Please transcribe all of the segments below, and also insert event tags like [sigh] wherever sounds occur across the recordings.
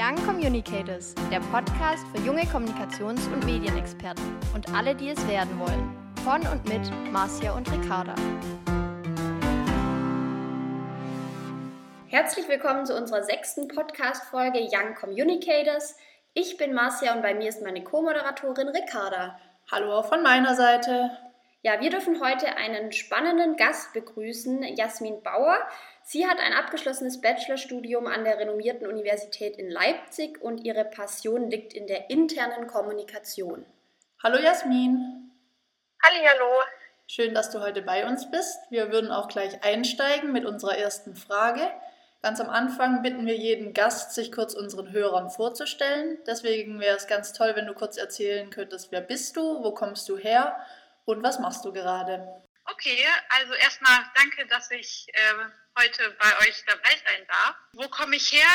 Young Communicators, der Podcast für junge Kommunikations- und Medienexperten und alle, die es werden wollen. Von und mit Marcia und Ricarda. Herzlich willkommen zu unserer sechsten Podcast-Folge Young Communicators. Ich bin Marcia und bei mir ist meine Co-Moderatorin Ricarda. Hallo auch von meiner Seite. Ja, wir dürfen heute einen spannenden Gast begrüßen, Jasmin Bauer. Sie hat ein abgeschlossenes Bachelorstudium an der renommierten Universität in Leipzig und ihre Passion liegt in der internen Kommunikation. Hallo Jasmin. Hallo. Schön, dass du heute bei uns bist. Wir würden auch gleich einsteigen mit unserer ersten Frage. Ganz am Anfang bitten wir jeden Gast, sich kurz unseren Hörern vorzustellen. Deswegen wäre es ganz toll, wenn du kurz erzählen könntest, wer bist du, wo kommst du her und was machst du gerade? Okay, also erstmal danke, dass ich äh, heute bei euch dabei sein darf. Wo komme ich her?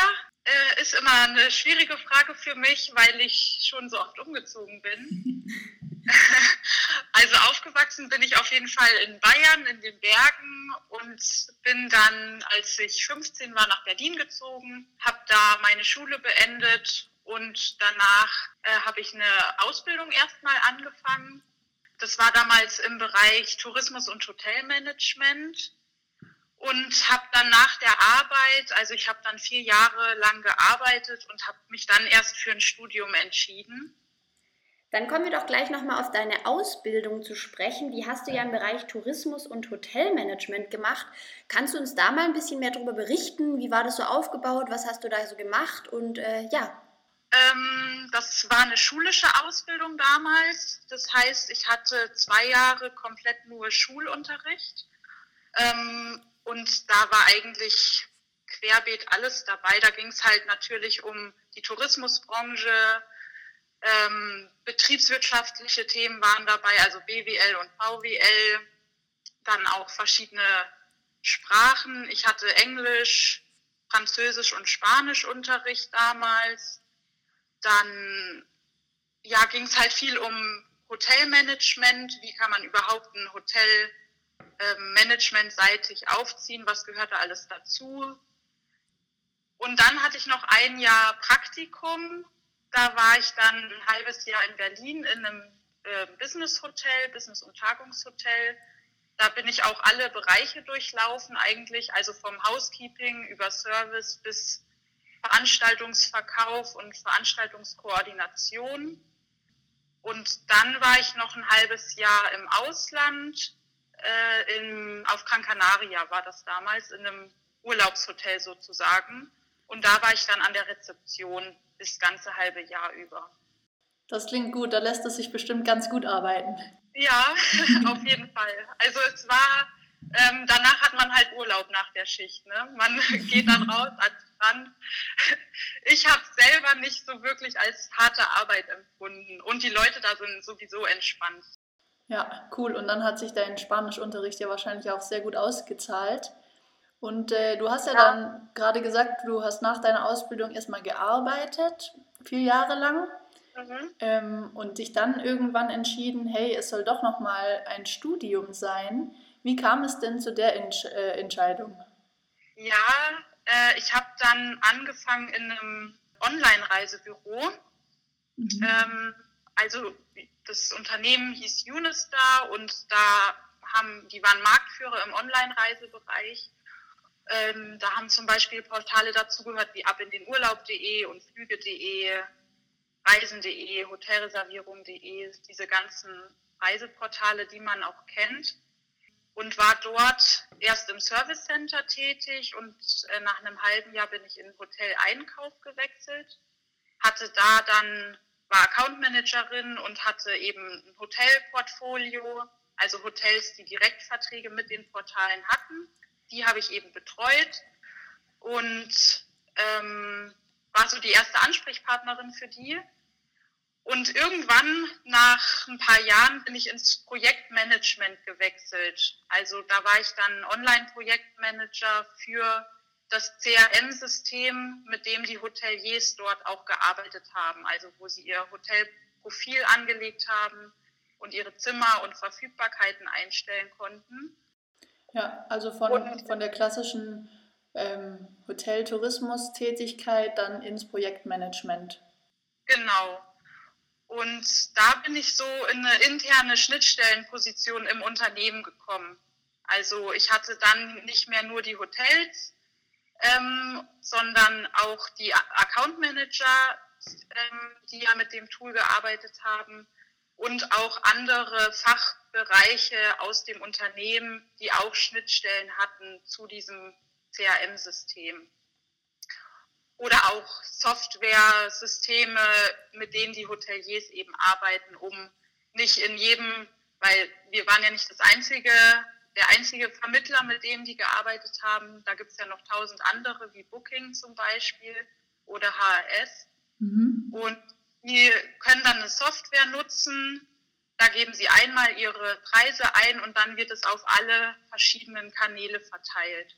Äh, ist immer eine schwierige Frage für mich, weil ich schon so oft umgezogen bin. [laughs] also aufgewachsen bin ich auf jeden Fall in Bayern, in den Bergen und bin dann, als ich 15 war, nach Berlin gezogen, habe da meine Schule beendet und danach äh, habe ich eine Ausbildung erstmal angefangen das war damals im Bereich Tourismus und Hotelmanagement und habe dann nach der Arbeit, also ich habe dann vier Jahre lang gearbeitet und habe mich dann erst für ein Studium entschieden. Dann kommen wir doch gleich nochmal auf deine Ausbildung zu sprechen. Die hast du ja im Bereich Tourismus und Hotelmanagement gemacht. Kannst du uns da mal ein bisschen mehr darüber berichten? Wie war das so aufgebaut? Was hast du da so gemacht? Und äh, ja, ähm, das war eine schulische Ausbildung damals. Das heißt, ich hatte zwei Jahre komplett nur Schulunterricht. Ähm, und da war eigentlich querbeet alles dabei. Da ging es halt natürlich um die Tourismusbranche, ähm, betriebswirtschaftliche Themen waren dabei, also BWL und VWL, dann auch verschiedene Sprachen. Ich hatte Englisch, Französisch und Spanisch Unterricht damals. Dann ja, ging es halt viel um Hotelmanagement. Wie kann man überhaupt ein Hotel äh, managementseitig aufziehen? Was gehört da alles dazu? Und dann hatte ich noch ein Jahr Praktikum. Da war ich dann ein halbes Jahr in Berlin in einem äh, Business Hotel, Business- und Tagungshotel. Da bin ich auch alle Bereiche durchlaufen, eigentlich, also vom Housekeeping über Service bis Veranstaltungsverkauf und Veranstaltungskoordination. Und dann war ich noch ein halbes Jahr im Ausland, äh, in, auf Gran Canaria war das damals, in einem Urlaubshotel sozusagen. Und da war ich dann an der Rezeption das ganze halbe Jahr über. Das klingt gut, da lässt es sich bestimmt ganz gut arbeiten. Ja, [laughs] auf jeden Fall. Also es war, ähm, danach hat man halt Urlaub nach der Schicht. Ne? Man [laughs] geht dann raus ans Strand. [laughs] Ich habe selber nicht so wirklich als harte Arbeit empfunden und die Leute da sind sowieso entspannt. Ja, cool. Und dann hat sich dein Spanischunterricht ja wahrscheinlich auch sehr gut ausgezahlt. Und äh, du hast ja, ja. dann gerade gesagt, du hast nach deiner Ausbildung erstmal gearbeitet, vier Jahre lang. Mhm. Ähm, und dich dann irgendwann entschieden, hey, es soll doch nochmal ein Studium sein. Wie kam es denn zu der Entsch äh, Entscheidung? Ja, äh, ich habe dann angefangen in einem Online-Reisebüro. Mhm. Ähm, also das Unternehmen hieß Unistar und da haben, die waren Marktführer im Online-Reisebereich. Ähm, da haben zum Beispiel Portale dazugehört wie ab in den Urlaub.de und Flüge.de, Reisen.de, Hotelreservierung.de, diese ganzen Reiseportale, die man auch kennt und war dort erst im Service Center tätig und äh, nach einem halben Jahr bin ich in Hotel Einkauf gewechselt, hatte da dann war Account Managerin und hatte eben ein Hotelportfolio, also Hotels, die Direktverträge mit den Portalen hatten. Die habe ich eben betreut und ähm, war so die erste Ansprechpartnerin für die. Und irgendwann nach ein paar Jahren bin ich ins Projektmanagement gewechselt. Also da war ich dann Online-Projektmanager für das CRM-System, mit dem die Hoteliers dort auch gearbeitet haben. Also wo sie ihr Hotelprofil angelegt haben und ihre Zimmer und Verfügbarkeiten einstellen konnten. Ja, also von, von der klassischen ähm, Hotel-Tourismus-Tätigkeit dann ins Projektmanagement. Genau. Und da bin ich so in eine interne Schnittstellenposition im Unternehmen gekommen. Also ich hatte dann nicht mehr nur die Hotels, ähm, sondern auch die Account Manager, ähm, die ja mit dem Tool gearbeitet haben und auch andere Fachbereiche aus dem Unternehmen, die auch Schnittstellen hatten zu diesem CRM-System. Oder auch Software-Systeme, mit denen die Hoteliers eben arbeiten, um nicht in jedem, weil wir waren ja nicht das einzige, der einzige Vermittler, mit dem die gearbeitet haben. Da gibt es ja noch tausend andere, wie Booking zum Beispiel oder HRS. Mhm. Und die können dann eine Software nutzen. Da geben sie einmal ihre Preise ein und dann wird es auf alle verschiedenen Kanäle verteilt.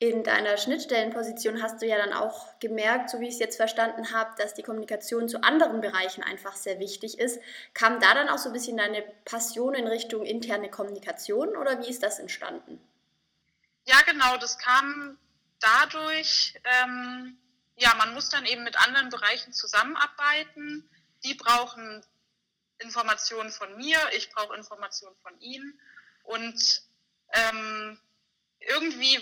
In deiner Schnittstellenposition hast du ja dann auch gemerkt, so wie ich es jetzt verstanden habe, dass die Kommunikation zu anderen Bereichen einfach sehr wichtig ist. Kam da dann auch so ein bisschen deine Passion in Richtung interne Kommunikation oder wie ist das entstanden? Ja, genau, das kam dadurch, ähm, ja, man muss dann eben mit anderen Bereichen zusammenarbeiten. Die brauchen Informationen von mir, ich brauche Informationen von ihnen. Und ähm, irgendwie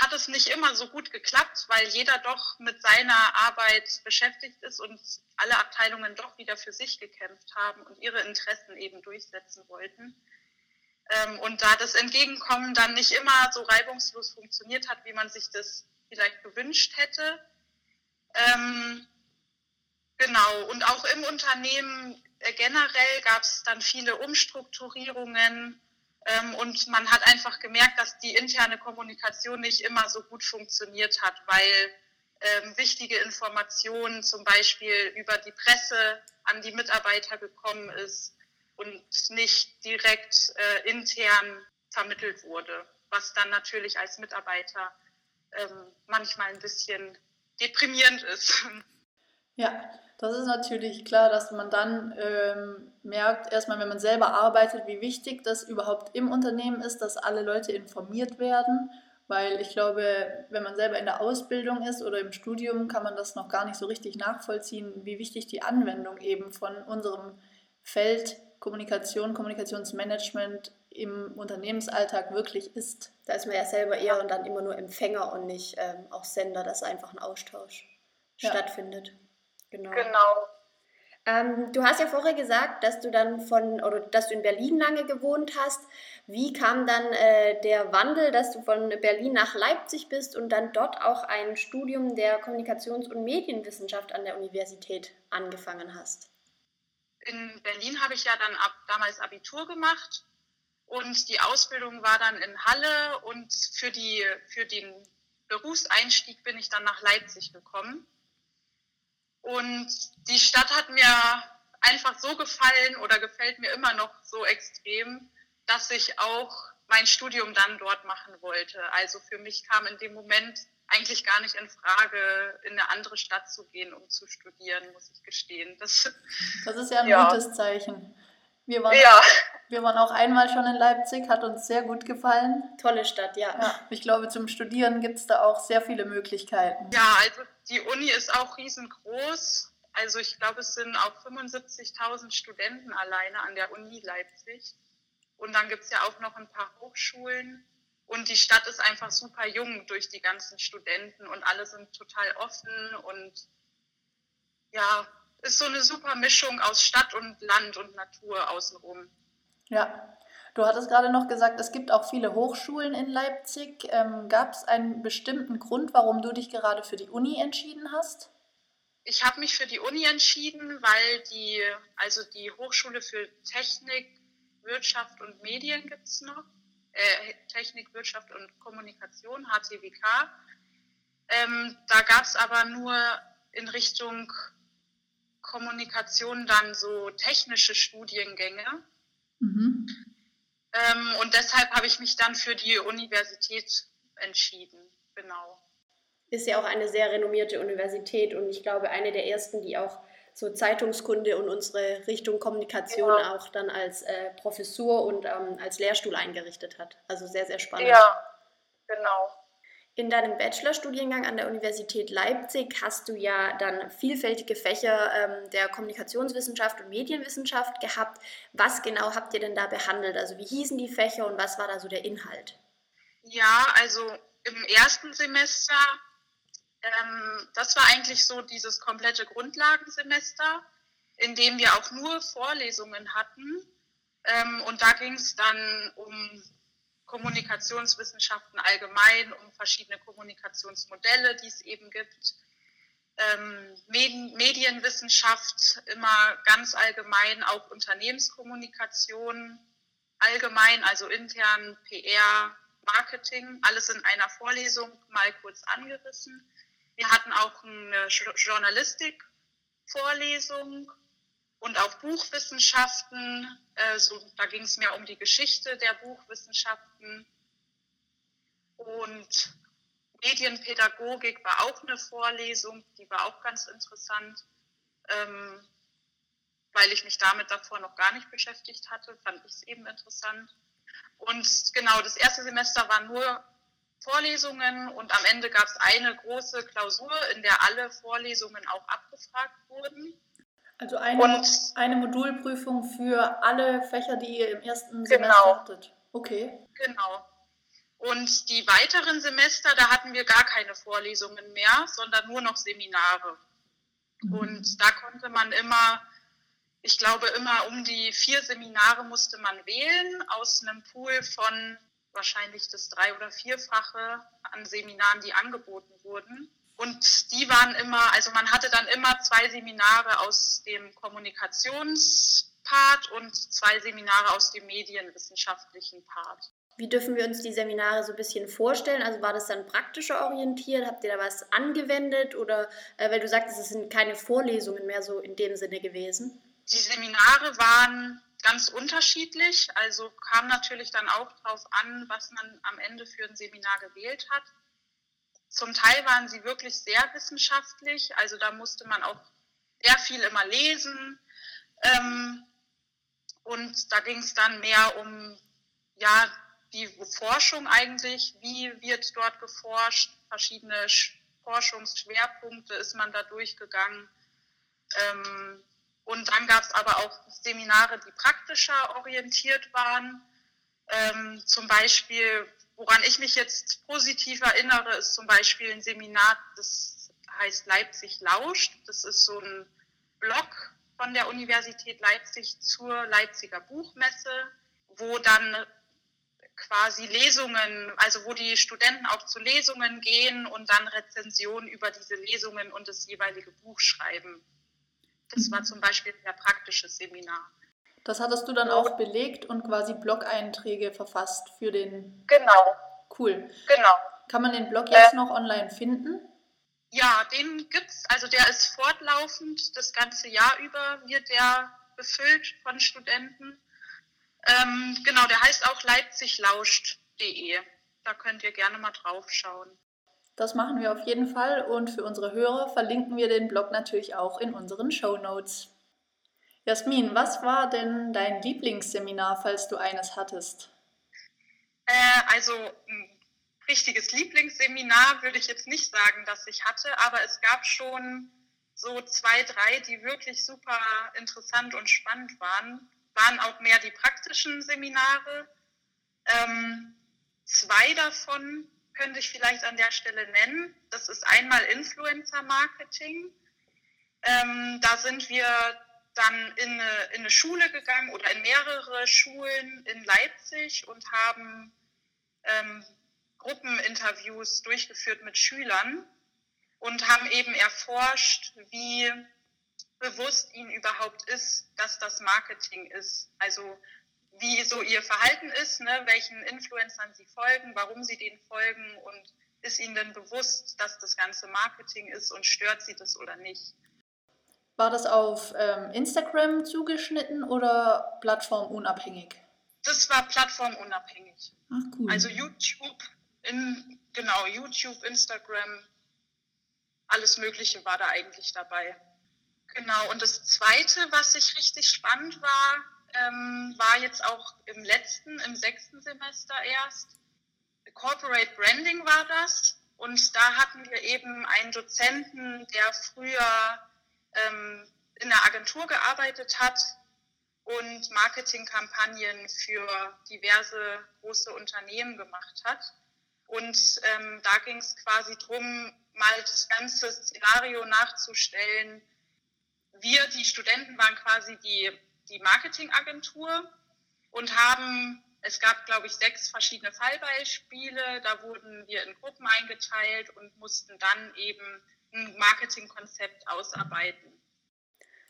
hat es nicht immer so gut geklappt, weil jeder doch mit seiner Arbeit beschäftigt ist und alle Abteilungen doch wieder für sich gekämpft haben und ihre Interessen eben durchsetzen wollten. Ähm, und da das Entgegenkommen dann nicht immer so reibungslos funktioniert hat, wie man sich das vielleicht gewünscht hätte, ähm, genau, und auch im Unternehmen äh, generell gab es dann viele Umstrukturierungen und man hat einfach gemerkt, dass die interne Kommunikation nicht immer so gut funktioniert hat, weil ähm, wichtige Informationen zum Beispiel über die Presse an die Mitarbeiter gekommen ist und nicht direkt äh, intern vermittelt wurde, was dann natürlich als Mitarbeiter ähm, manchmal ein bisschen deprimierend ist. [laughs] Ja, das ist natürlich klar, dass man dann ähm, merkt, erstmal, wenn man selber arbeitet, wie wichtig das überhaupt im Unternehmen ist, dass alle Leute informiert werden. Weil ich glaube, wenn man selber in der Ausbildung ist oder im Studium, kann man das noch gar nicht so richtig nachvollziehen, wie wichtig die Anwendung eben von unserem Feld Kommunikation, Kommunikationsmanagement im Unternehmensalltag wirklich ist. Da ist man ja selber eher und dann immer nur Empfänger und nicht ähm, auch Sender, dass einfach ein Austausch ja. stattfindet. Genau. genau. Ähm, du hast ja vorher gesagt, dass du dann von oder dass du in Berlin lange gewohnt hast. Wie kam dann äh, der Wandel, dass du von Berlin nach Leipzig bist und dann dort auch ein Studium der Kommunikations- und Medienwissenschaft an der Universität angefangen hast? In Berlin habe ich ja dann ab, damals Abitur gemacht und die Ausbildung war dann in Halle und für, die, für den Berufseinstieg bin ich dann nach Leipzig gekommen. Und die Stadt hat mir einfach so gefallen oder gefällt mir immer noch so extrem, dass ich auch mein Studium dann dort machen wollte. Also für mich kam in dem Moment eigentlich gar nicht in Frage, in eine andere Stadt zu gehen, um zu studieren, muss ich gestehen. Das, das ist ja ein ja. gutes Zeichen. Wir waren, ja. Wir waren auch einmal schon in Leipzig, hat uns sehr gut gefallen. Tolle Stadt, ja. ja ich glaube, zum Studieren gibt es da auch sehr viele Möglichkeiten. Ja, also die Uni ist auch riesengroß. Also ich glaube, es sind auch 75.000 Studenten alleine an der Uni Leipzig. Und dann gibt es ja auch noch ein paar Hochschulen. Und die Stadt ist einfach super jung durch die ganzen Studenten und alle sind total offen und ja, ist so eine super Mischung aus Stadt und Land und Natur außenrum. Ja, du hattest gerade noch gesagt, es gibt auch viele Hochschulen in Leipzig. Ähm, Gab es einen bestimmten Grund, warum du dich gerade für die Uni entschieden hast? Ich habe mich für die Uni entschieden, weil die, also die Hochschule für Technik, Wirtschaft und Medien gibt es noch. Äh, Technik, Wirtschaft und Kommunikation, HTWK. Ähm, da gab es aber nur in Richtung Kommunikation dann so technische Studiengänge. Mhm. Ähm, und deshalb habe ich mich dann für die Universität entschieden. Genau. Ist ja auch eine sehr renommierte Universität und ich glaube eine der ersten, die auch so Zeitungskunde und unsere Richtung Kommunikation ja. auch dann als äh, Professur und ähm, als Lehrstuhl eingerichtet hat. Also sehr, sehr spannend. Ja, genau. In deinem Bachelorstudiengang an der Universität Leipzig hast du ja dann vielfältige Fächer ähm, der Kommunikationswissenschaft und Medienwissenschaft gehabt. Was genau habt ihr denn da behandelt? Also wie hießen die Fächer und was war da so der Inhalt? Ja, also im ersten Semester, ähm, das war eigentlich so dieses komplette Grundlagensemester, in dem wir auch nur Vorlesungen hatten. Ähm, und da ging es dann um Kommunikationswissenschaften allgemein, um verschiedene Kommunikationsmodelle, die es eben gibt. Ähm, Medienwissenschaft immer ganz allgemein, auch Unternehmenskommunikation allgemein, also intern PR, Marketing, alles in einer Vorlesung mal kurz angerissen. Wir hatten auch eine Journalistik-Vorlesung und auch Buchwissenschaften. Äh, da ging es mehr um die Geschichte der Buchwissenschaften. Und Medienpädagogik war auch eine Vorlesung, die war auch ganz interessant, ähm, weil ich mich damit davor noch gar nicht beschäftigt hatte, fand ich es eben interessant. Und genau, das erste Semester waren nur Vorlesungen und am Ende gab es eine große Klausur, in der alle Vorlesungen auch abgefragt wurden. Also eine, und, eine Modulprüfung für alle Fächer, die ihr im ersten Semester genau, hattet. Okay. Genau. Und die weiteren Semester, da hatten wir gar keine Vorlesungen mehr, sondern nur noch Seminare. Mhm. Und da konnte man immer, ich glaube, immer um die vier Seminare musste man wählen aus einem Pool von wahrscheinlich das drei- oder vierfache an Seminaren, die angeboten wurden. Und die waren immer, also man hatte dann immer zwei Seminare aus dem Kommunikationspart und zwei Seminare aus dem medienwissenschaftlichen Part. Wie dürfen wir uns die Seminare so ein bisschen vorstellen? Also war das dann praktischer orientiert? Habt ihr da was angewendet? Oder äh, weil du sagtest, es sind keine Vorlesungen mehr so in dem Sinne gewesen? Die Seminare waren ganz unterschiedlich. Also kam natürlich dann auch darauf an, was man am Ende für ein Seminar gewählt hat. Zum Teil waren sie wirklich sehr wissenschaftlich, also da musste man auch sehr viel immer lesen. Ähm, und da ging es dann mehr um ja, die Forschung eigentlich, wie wird dort geforscht, verschiedene Forschungsschwerpunkte ist man da durchgegangen. Ähm, und dann gab es aber auch Seminare, die praktischer orientiert waren. Ähm, zum Beispiel Woran ich mich jetzt positiv erinnere, ist zum Beispiel ein Seminar, das heißt Leipzig lauscht. Das ist so ein Blog von der Universität Leipzig zur Leipziger Buchmesse, wo dann quasi Lesungen, also wo die Studenten auch zu Lesungen gehen und dann Rezensionen über diese Lesungen und das jeweilige Buch schreiben. Das war zum Beispiel ein sehr praktisches Seminar. Das hattest du dann auch belegt und quasi Blog-Einträge verfasst für den. Genau. Cool. Genau. Kann man den Blog jetzt äh, noch online finden? Ja, den gibt's. Also der ist fortlaufend das ganze Jahr über wird der befüllt von Studenten. Ähm, genau, der heißt auch leipziglauscht.de. Da könnt ihr gerne mal drauf schauen. Das machen wir auf jeden Fall und für unsere Hörer verlinken wir den Blog natürlich auch in unseren Show Notes. Jasmin, was war denn dein Lieblingsseminar, falls du eines hattest? Äh, also ein richtiges Lieblingsseminar würde ich jetzt nicht sagen, dass ich hatte, aber es gab schon so zwei, drei, die wirklich super interessant und spannend waren. Waren auch mehr die praktischen Seminare. Ähm, zwei davon könnte ich vielleicht an der Stelle nennen. Das ist einmal Influencer Marketing. Ähm, da sind wir dann in eine, in eine Schule gegangen oder in mehrere Schulen in Leipzig und haben ähm, Gruppeninterviews durchgeführt mit Schülern und haben eben erforscht, wie bewusst ihnen überhaupt ist, dass das Marketing ist. Also wie so ihr Verhalten ist, ne, welchen Influencern sie folgen, warum sie denen folgen und ist ihnen denn bewusst, dass das ganze Marketing ist und stört sie das oder nicht. War das auf ähm, Instagram zugeschnitten oder plattformunabhängig? Das war plattformunabhängig. Ach cool. Also YouTube, in, genau, YouTube, Instagram, alles Mögliche war da eigentlich dabei. Genau, und das Zweite, was ich richtig spannend war, ähm, war jetzt auch im letzten, im sechsten Semester erst. Corporate Branding war das. Und da hatten wir eben einen Dozenten, der früher ähm, in der Agentur gearbeitet hat und Marketingkampagnen für diverse große Unternehmen gemacht hat. Und ähm, da ging es quasi darum, mal das ganze Szenario nachzustellen. Wir, die Studenten, waren quasi die, die Marketingagentur und haben, es gab, glaube ich, sechs verschiedene Fallbeispiele. Da wurden wir in Gruppen eingeteilt und mussten dann eben ein Marketingkonzept ausarbeiten.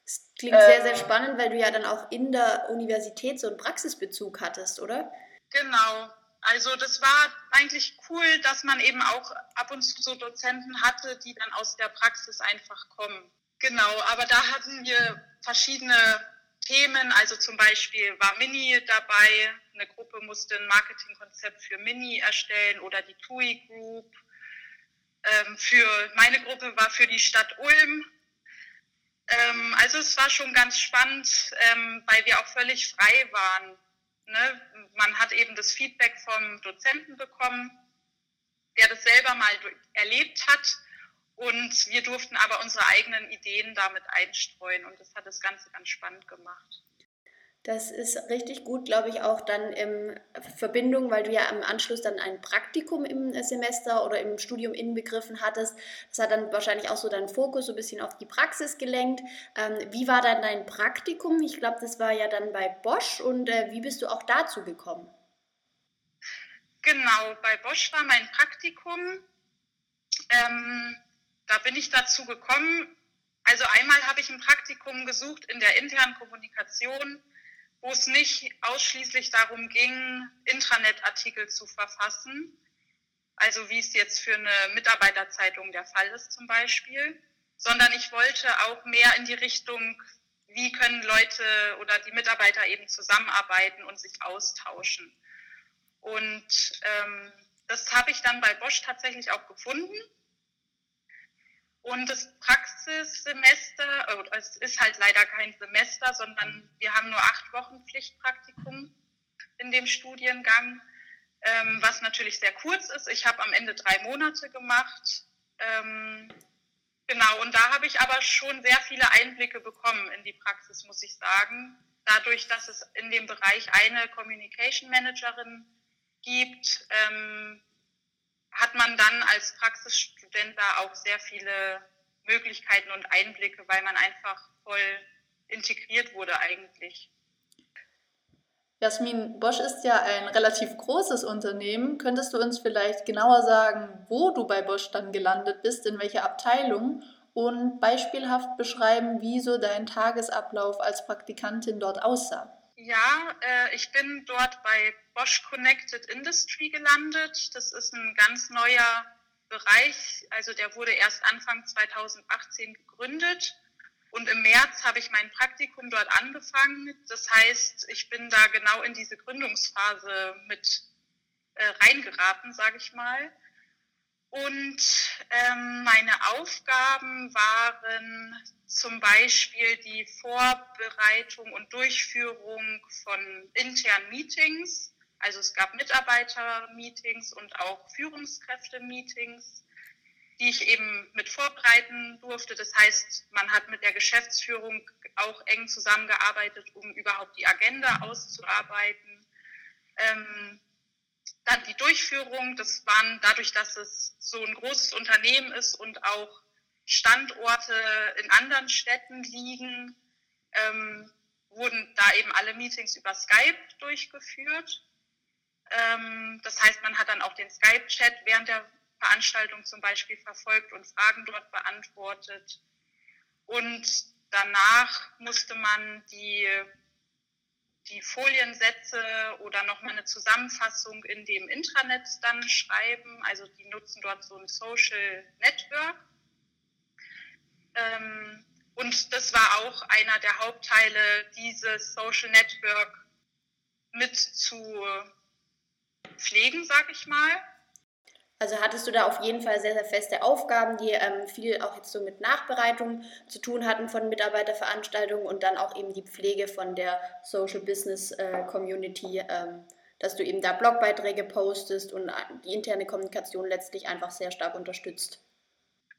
Das klingt sehr, sehr ähm. spannend, weil du ja dann auch in der Universität so einen Praxisbezug hattest, oder? Genau. Also das war eigentlich cool, dass man eben auch ab und zu so Dozenten hatte, die dann aus der Praxis einfach kommen. Genau, aber da hatten wir verschiedene Themen, also zum Beispiel war Mini dabei, eine Gruppe musste ein Marketingkonzept für Mini erstellen oder die TUI Group. Ähm, für meine Gruppe war für die Stadt Ulm ähm, also es war schon ganz spannend, ähm, weil wir auch völlig frei waren. Ne? Man hat eben das Feedback vom Dozenten bekommen, der das selber mal erlebt hat. Und wir durften aber unsere eigenen Ideen damit einstreuen. Und das hat das Ganze ganz spannend gemacht. Das ist richtig gut, glaube ich, auch dann in Verbindung, weil du ja am Anschluss dann ein Praktikum im Semester oder im Studium inbegriffen hattest. Das hat dann wahrscheinlich auch so deinen Fokus so ein bisschen auf die Praxis gelenkt. Ähm, wie war dann dein Praktikum? Ich glaube, das war ja dann bei Bosch und äh, wie bist du auch dazu gekommen? Genau, bei Bosch war mein Praktikum. Ähm, da bin ich dazu gekommen. Also einmal habe ich ein Praktikum gesucht in der internen Kommunikation wo es nicht ausschließlich darum ging, Intranet-Artikel zu verfassen, also wie es jetzt für eine Mitarbeiterzeitung der Fall ist zum Beispiel, sondern ich wollte auch mehr in die Richtung, wie können Leute oder die Mitarbeiter eben zusammenarbeiten und sich austauschen. Und ähm, das habe ich dann bei Bosch tatsächlich auch gefunden und das Praxissemester, oh, es ist halt leider kein Semester, sondern wir haben nur acht Wochen Pflichtpraktikum in dem Studiengang, ähm, was natürlich sehr kurz ist. Ich habe am Ende drei Monate gemacht. Ähm, genau, und da habe ich aber schon sehr viele Einblicke bekommen in die Praxis, muss ich sagen. Dadurch, dass es in dem Bereich eine Communication Managerin gibt, ähm, hat man dann als Praxisstudent da auch sehr viele Möglichkeiten und Einblicke, weil man einfach voll integriert wurde eigentlich. Jasmin, Bosch ist ja ein relativ großes Unternehmen. Könntest du uns vielleicht genauer sagen, wo du bei Bosch dann gelandet bist, in welcher Abteilung und beispielhaft beschreiben, wie so dein Tagesablauf als Praktikantin dort aussah? Ja, äh, ich bin dort bei Bosch Connected Industry gelandet. Das ist ein ganz neuer Bereich. Also der wurde erst Anfang 2018 gegründet. Und im März habe ich mein Praktikum dort angefangen. Das heißt, ich bin da genau in diese Gründungsphase mit äh, reingeraten, sage ich mal. Und ähm, meine Aufgaben waren zum Beispiel die Vorbereitung und Durchführung von internen Meetings. Also es gab Mitarbeiter-Meetings und auch Führungskräfte-Meetings, die ich eben mit vorbereiten durfte. Das heißt, man hat mit der Geschäftsführung auch eng zusammengearbeitet, um überhaupt die Agenda auszuarbeiten. Ähm, dann die Durchführung, das waren dadurch, dass es so ein großes Unternehmen ist und auch Standorte in anderen Städten liegen, ähm, wurden da eben alle Meetings über Skype durchgeführt. Ähm, das heißt, man hat dann auch den Skype-Chat während der Veranstaltung zum Beispiel verfolgt und Fragen dort beantwortet. Und danach musste man die die Foliensätze oder nochmal eine Zusammenfassung in dem Intranet dann schreiben. Also die nutzen dort so ein Social Network. Ähm, und das war auch einer der Hauptteile, dieses Social Network mit zu pflegen, sag ich mal. Also hattest du da auf jeden Fall sehr, sehr feste Aufgaben, die ähm, viel auch jetzt so mit Nachbereitung zu tun hatten von Mitarbeiterveranstaltungen und dann auch eben die Pflege von der Social Business äh, Community ähm, dass du eben da Blogbeiträge postest und die interne Kommunikation letztlich einfach sehr stark unterstützt.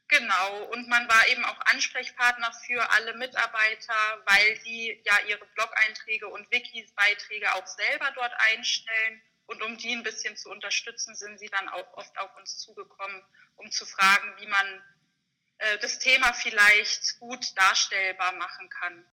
Genau, und man war eben auch Ansprechpartner für alle Mitarbeiter, weil die ja ihre Blog-Einträge und Wikis-Beiträge auch selber dort einstellen. Und um die ein bisschen zu unterstützen, sind sie dann auch oft auf uns zugekommen, um zu fragen, wie man äh, das Thema vielleicht gut darstellbar machen kann.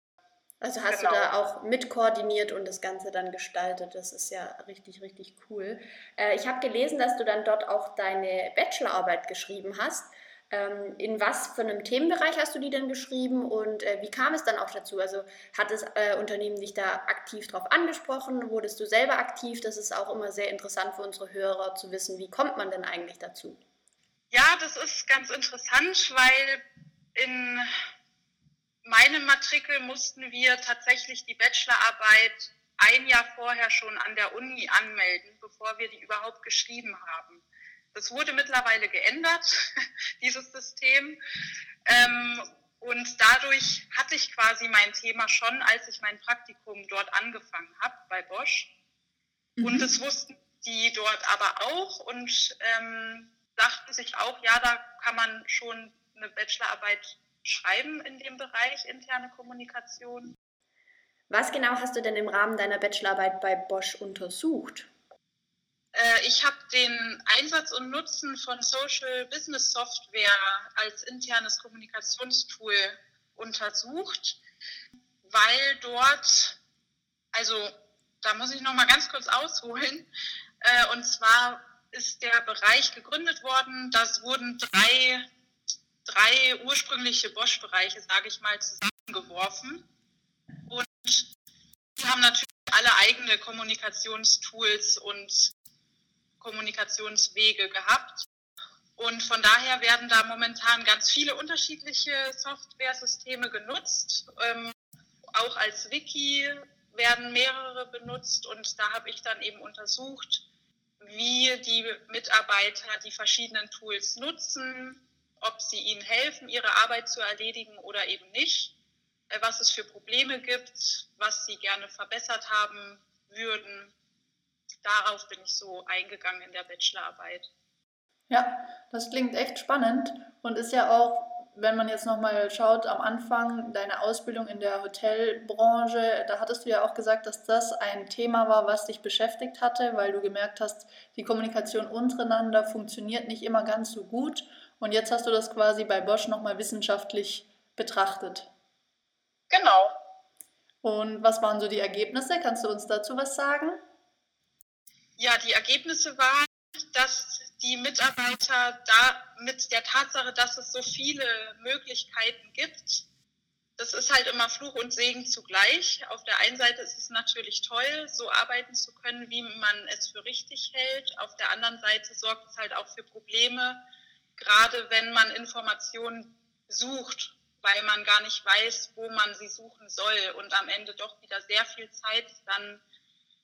Also hast genau. du da auch mit koordiniert und das Ganze dann gestaltet. Das ist ja richtig, richtig cool. Äh, ich habe gelesen, dass du dann dort auch deine Bachelorarbeit geschrieben hast. Ähm, in was für einem Themenbereich hast du die denn geschrieben und äh, wie kam es dann auch dazu? Also hat das äh, Unternehmen dich da aktiv drauf angesprochen? Wurdest du selber aktiv? Das ist auch immer sehr interessant für unsere Hörer zu wissen, wie kommt man denn eigentlich dazu? Ja, das ist ganz interessant, weil in meinem Matrikel mussten wir tatsächlich die Bachelorarbeit ein Jahr vorher schon an der Uni anmelden, bevor wir die überhaupt geschrieben haben. Das wurde mittlerweile geändert, [laughs] dieses System. Ähm, und dadurch hatte ich quasi mein Thema schon, als ich mein Praktikum dort angefangen habe bei Bosch. Mhm. Und das wussten die dort aber auch und ähm, dachten sich auch, ja, da kann man schon eine Bachelorarbeit schreiben in dem Bereich interne Kommunikation. Was genau hast du denn im Rahmen deiner Bachelorarbeit bei Bosch untersucht? Äh, ich habe den Einsatz und Nutzen von Social Business Software als internes Kommunikationstool untersucht, weil dort, also da muss ich noch mal ganz kurz ausholen, äh, und zwar ist der Bereich gegründet worden, das wurden drei, drei ursprüngliche Bosch-Bereiche, sage ich mal, zusammengeworfen. Und die haben natürlich alle eigene Kommunikationstools und Kommunikationswege gehabt. Und von daher werden da momentan ganz viele unterschiedliche Softwaresysteme genutzt. Ähm, auch als Wiki werden mehrere benutzt und da habe ich dann eben untersucht, wie die Mitarbeiter die verschiedenen Tools nutzen, ob sie ihnen helfen, ihre Arbeit zu erledigen oder eben nicht, äh, was es für Probleme gibt, was sie gerne verbessert haben würden darauf bin ich so eingegangen in der Bachelorarbeit. Ja, das klingt echt spannend und ist ja auch, wenn man jetzt nochmal schaut, am Anfang deine Ausbildung in der Hotelbranche, da hattest du ja auch gesagt, dass das ein Thema war, was dich beschäftigt hatte, weil du gemerkt hast, die Kommunikation untereinander funktioniert nicht immer ganz so gut. Und jetzt hast du das quasi bei Bosch nochmal wissenschaftlich betrachtet. Genau. Und was waren so die Ergebnisse? Kannst du uns dazu was sagen? Ja, die Ergebnisse waren, dass die Mitarbeiter da mit der Tatsache, dass es so viele Möglichkeiten gibt, das ist halt immer Fluch und Segen zugleich. Auf der einen Seite ist es natürlich toll, so arbeiten zu können, wie man es für richtig hält. Auf der anderen Seite sorgt es halt auch für Probleme, gerade wenn man Informationen sucht, weil man gar nicht weiß, wo man sie suchen soll und am Ende doch wieder sehr viel Zeit dann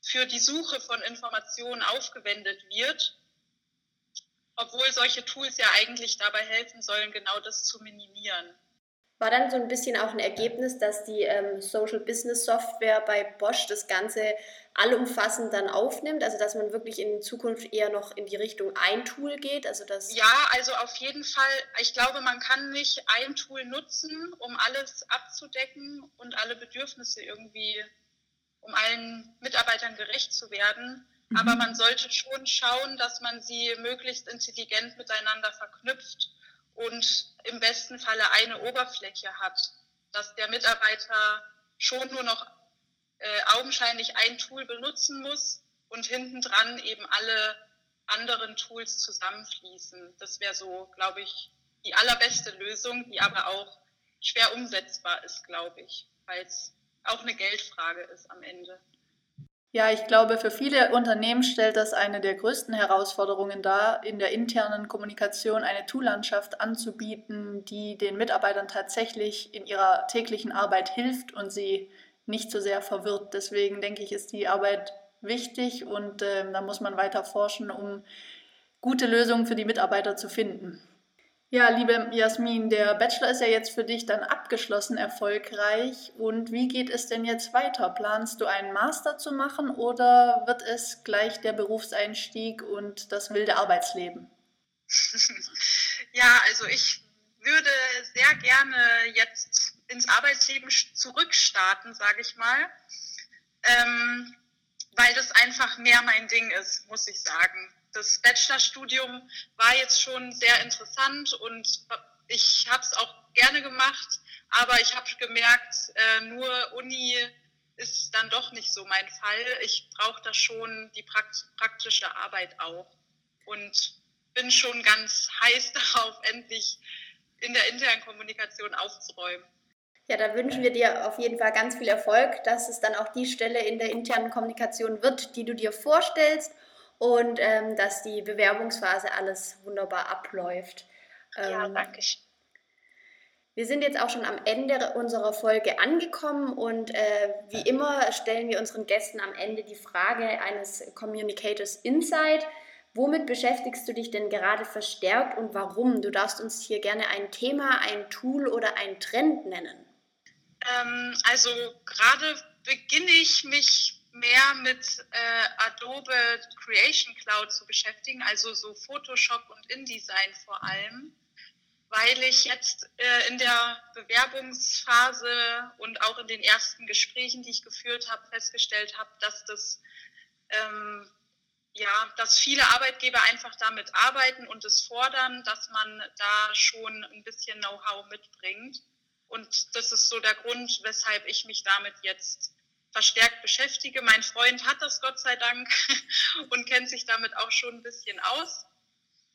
für die Suche von Informationen aufgewendet wird, obwohl solche Tools ja eigentlich dabei helfen sollen, genau das zu minimieren. War dann so ein bisschen auch ein Ergebnis, dass die ähm, Social Business Software bei Bosch das Ganze allumfassend dann aufnimmt, also dass man wirklich in Zukunft eher noch in die Richtung ein Tool geht, also das Ja, also auf jeden Fall, ich glaube, man kann nicht ein Tool nutzen, um alles abzudecken und alle Bedürfnisse irgendwie um allen Mitarbeitern gerecht zu werden. Mhm. Aber man sollte schon schauen, dass man sie möglichst intelligent miteinander verknüpft und im besten Falle eine Oberfläche hat, dass der Mitarbeiter schon nur noch äh, augenscheinlich ein Tool benutzen muss und hintendran eben alle anderen Tools zusammenfließen. Das wäre so, glaube ich, die allerbeste Lösung, die aber auch schwer umsetzbar ist, glaube ich, weil es auch eine Geldfrage ist am Ende. Ja, ich glaube, für viele Unternehmen stellt das eine der größten Herausforderungen dar, in der internen Kommunikation eine Toollandschaft anzubieten, die den Mitarbeitern tatsächlich in ihrer täglichen Arbeit hilft und sie nicht so sehr verwirrt. Deswegen denke ich, ist die Arbeit wichtig und äh, da muss man weiter forschen, um gute Lösungen für die Mitarbeiter zu finden. Ja, liebe Jasmin, der Bachelor ist ja jetzt für dich dann abgeschlossen, erfolgreich. Und wie geht es denn jetzt weiter? Planst du einen Master zu machen oder wird es gleich der Berufseinstieg und das wilde Arbeitsleben? [laughs] ja, also ich würde sehr gerne jetzt ins Arbeitsleben zurückstarten, sage ich mal, ähm, weil das einfach mehr mein Ding ist, muss ich sagen das Bachelorstudium war jetzt schon sehr interessant und ich habe es auch gerne gemacht, aber ich habe gemerkt, äh, nur Uni ist dann doch nicht so mein Fall. Ich brauche da schon die praktische Arbeit auch und bin schon ganz heiß [laughs] darauf, endlich in der internen Kommunikation aufzuräumen. Ja, da wünschen wir dir auf jeden Fall ganz viel Erfolg, dass es dann auch die Stelle in der internen Kommunikation wird, die du dir vorstellst und ähm, dass die Bewerbungsphase alles wunderbar abläuft. Ähm, ja, danke. Wir sind jetzt auch schon am Ende unserer Folge angekommen und äh, wie immer stellen wir unseren Gästen am Ende die Frage eines Communicators Insight. Womit beschäftigst du dich denn gerade verstärkt und warum? Du darfst uns hier gerne ein Thema, ein Tool oder ein Trend nennen. Ähm, also gerade beginne ich mich mehr mit äh, Adobe Creation Cloud zu beschäftigen, also so Photoshop und InDesign vor allem, weil ich jetzt äh, in der Bewerbungsphase und auch in den ersten Gesprächen, die ich geführt habe, festgestellt habe, dass das ähm, ja, dass viele Arbeitgeber einfach damit arbeiten und es fordern, dass man da schon ein bisschen Know-how mitbringt. Und das ist so der Grund, weshalb ich mich damit jetzt verstärkt beschäftige. Mein Freund hat das Gott sei Dank [laughs] und kennt sich damit auch schon ein bisschen aus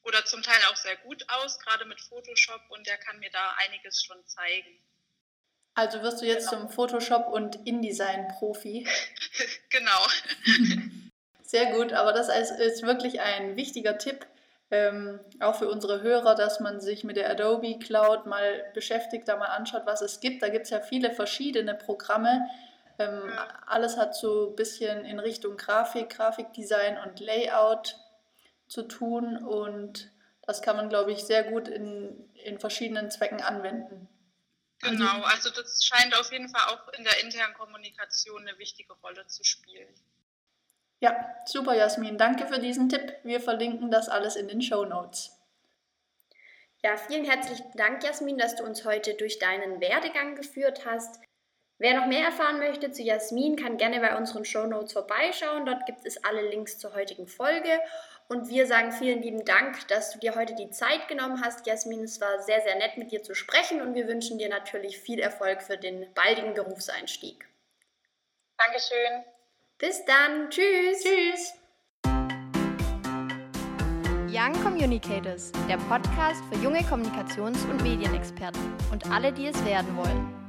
oder zum Teil auch sehr gut aus, gerade mit Photoshop und der kann mir da einiges schon zeigen. Also wirst du jetzt genau. zum Photoshop und InDesign-Profi. [laughs] genau. [laughs] Sehr gut, aber das ist wirklich ein wichtiger Tipp, ähm, auch für unsere Hörer, dass man sich mit der Adobe Cloud mal beschäftigt, da mal anschaut, was es gibt. Da gibt es ja viele verschiedene Programme, ähm, alles hat so ein bisschen in Richtung Grafik, Grafikdesign und Layout zu tun und das kann man, glaube ich, sehr gut in, in verschiedenen Zwecken anwenden. Genau, also das scheint auf jeden Fall auch in der internen Kommunikation eine wichtige Rolle zu spielen. Ja, super, Jasmin. Danke für diesen Tipp. Wir verlinken das alles in den Show Notes. Ja, vielen herzlichen Dank, Jasmin, dass du uns heute durch deinen Werdegang geführt hast. Wer noch mehr erfahren möchte zu Jasmin, kann gerne bei unseren Show Notes vorbeischauen. Dort gibt es alle Links zur heutigen Folge. Und wir sagen vielen lieben Dank, dass du dir heute die Zeit genommen hast, Jasmin. Es war sehr, sehr nett, mit dir zu sprechen und wir wünschen dir natürlich viel Erfolg für den baldigen Berufseinstieg. Dankeschön. Bis dann. Tschüss. Tschüss. Young Communicators, der Podcast für junge Kommunikations- und Medienexperten und alle, die es werden wollen.